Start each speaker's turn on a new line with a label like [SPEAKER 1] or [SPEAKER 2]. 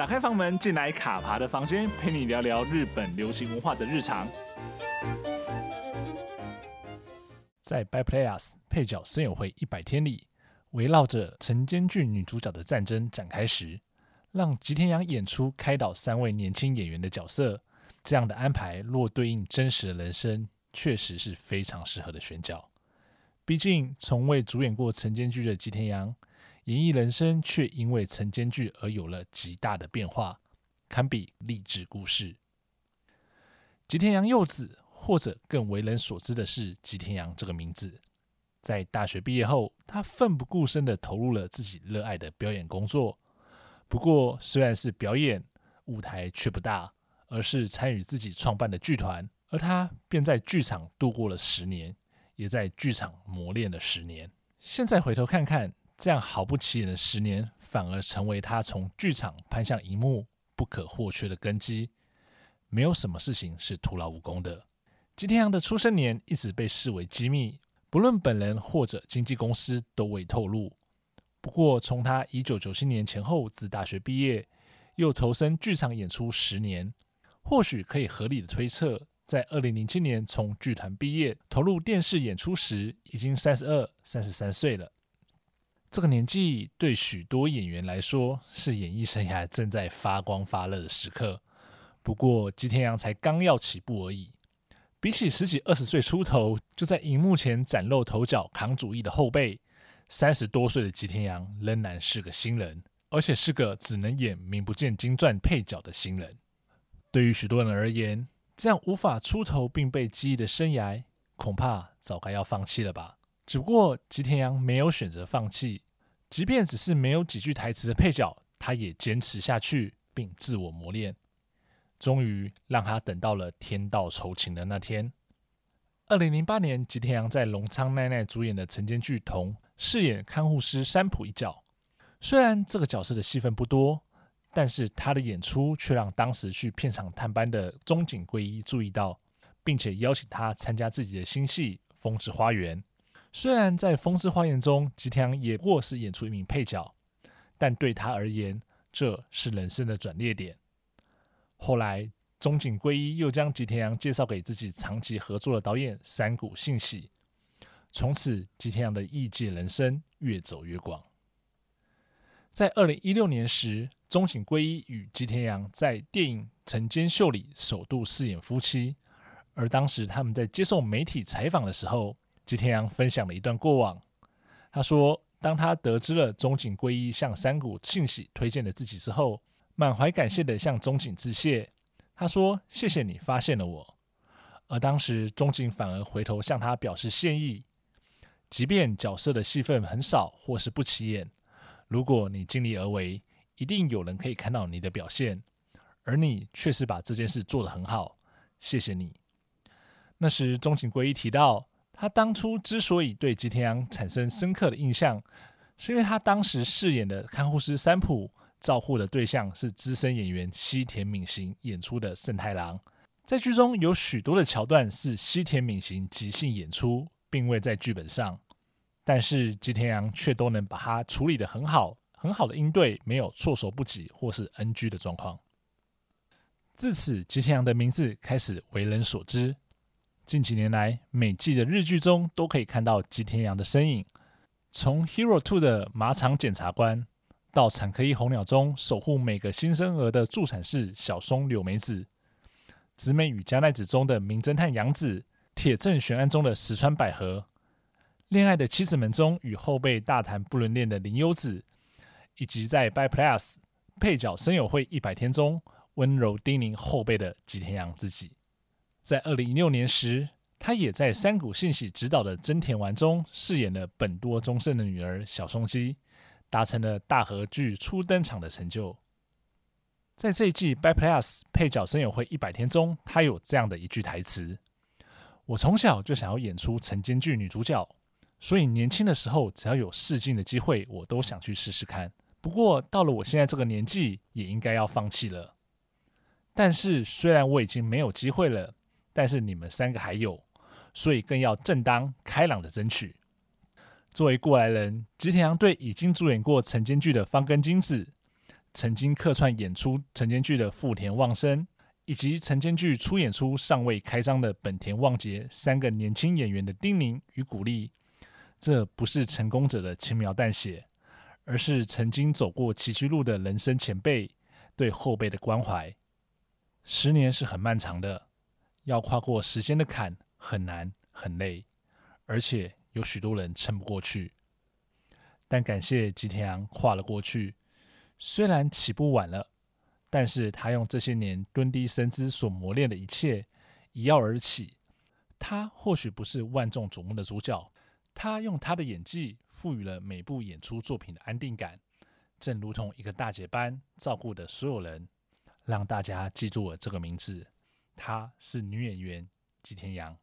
[SPEAKER 1] 打开房门，进来卡爬的房间，陪你聊聊日本流行文化的日常。在《By Players》配角森友会一百天里，围绕着晨间剧女主角的战争展开时，让吉田洋演出开导三位年轻演员的角色，这样的安排若对应真实的人生，确实是非常适合的选角。毕竟从未主演过晨间剧的吉田洋，演艺人生却因为晨间剧而有了极大的变化，堪比励志故事。吉田洋柚子。或者更为人所知的是吉田洋这个名字。在大学毕业后，他奋不顾身地投入了自己热爱的表演工作。不过，虽然是表演，舞台却不大，而是参与自己创办的剧团。而他便在剧场度过了十年，也在剧场磨练了十年。现在回头看看，这样毫不起眼的十年，反而成为他从剧场攀向荧幕不可或缺的根基。没有什么事情是徒劳无功的。吉田羊的出生年一直被视为机密，不论本人或者经纪公司都未透露。不过，从他一九九七年前后自大学毕业，又投身剧场演出十年，或许可以合理的推测，在二零零七年从剧团毕业投入电视演出时，已经三十二、三十三岁了。这个年纪对许多演员来说是演艺生涯正在发光发热的时刻。不过，吉田洋才刚要起步而已。比起十几二十岁出头就在荧幕前崭露头角扛主意的后辈，三十多岁的吉田洋仍然是个新人，而且是个只能演名不见经传配角的新人。对于许多人而言，这样无法出头并被记忆的生涯，恐怕早该要放弃了吧。只不过吉田洋没有选择放弃，即便只是没有几句台词的配角，他也坚持下去并自我磨练。终于让他等到了天道酬勤的那天。二零零八年，吉田洋在荣仓奈奈主演的晨间剧《瞳》饰演看护师山浦一角。虽然这个角色的戏份不多，但是他的演出却让当时去片场探班的中井贵一注意到，并且邀请他参加自己的新戏《风之花园》。虽然在《风之花园》中，吉田洋也不过是演出一名配角，但对他而言，这是人生的转捩点。后来，中井圭一又将吉田洋介绍给自己长期合作的导演山谷信喜，从此吉田洋的艺界人生越走越广。在二零一六年时，中井圭一与吉田洋在电影《晨间秀》里首度饰演夫妻，而当时他们在接受媒体采访的时候，吉田洋分享了一段过往。他说，当他得知了中井圭一向山谷庆喜推荐了自己之后，满怀感谢地向中井致谢，他说：“谢谢你发现了我。”而当时中井反而回头向他表示谢意，即便角色的戏份很少或是不起眼，如果你尽力而为，一定有人可以看到你的表现，而你却是把这件事做得很好，谢谢你。那时中井圭一提到，他当初之所以对吉田洋产生深刻的印象，是因为他当时饰演的看护师三浦。照护的对象是资深演员西田敏行演出的胜太郎，在剧中有许多的桥段是西田敏行即兴演出，并未在剧本上，但是吉田洋却都能把它处理得很好，很好的应对，没有措手不及或是 NG 的状况。自此，吉田洋的名字开始为人所知。近几年来，每季的日剧中都可以看到吉田羊的身影，从《Hero Two》的马场检察官。到产科医红鸟中守护每个新生儿的助产士小松柳美子，直美与加奈子中的名侦探杨子，铁证悬案中的石川百合，恋爱的妻子们中与后辈大谈不伦恋的林优子，以及在《By Players》配角森友会一百天中温柔叮咛后辈的吉田羊自己，在二零一六年时，他也在山谷信喜执导的《真田丸》中饰演了本多忠胜的女儿小松基。达成了大和剧初登场的成就。在这一季《By Plays》配角森友会一百天中，他有这样的一句台词：“我从小就想要演出晨间剧女主角，所以年轻的时候只要有试镜的机会，我都想去试试看。不过到了我现在这个年纪，也应该要放弃了。但是虽然我已经没有机会了，但是你们三个还有，所以更要正当开朗的争取。”作为过来人，吉田洋对已经主演过晨间剧的芳根京子、曾经客串演出晨间剧的富田望生，以及晨间剧出演出尚未开张的本田望杰三个年轻演员的叮咛与鼓励，这不是成功者的轻描淡写，而是曾经走过崎岖路的人生前辈对后辈的关怀。十年是很漫长的，要跨过时间的坎很难很累，而且有许多人撑不过去。但感谢吉田洋跨了过去。虽然起步晚了，但是他用这些年蹲低身姿所磨练的一切，一跃而起。他或许不是万众瞩目的主角，他用他的演技赋予了每部演出作品的安定感，正如同一个大姐般照顾的所有人，让大家记住了这个名字。她是女演员吉田洋。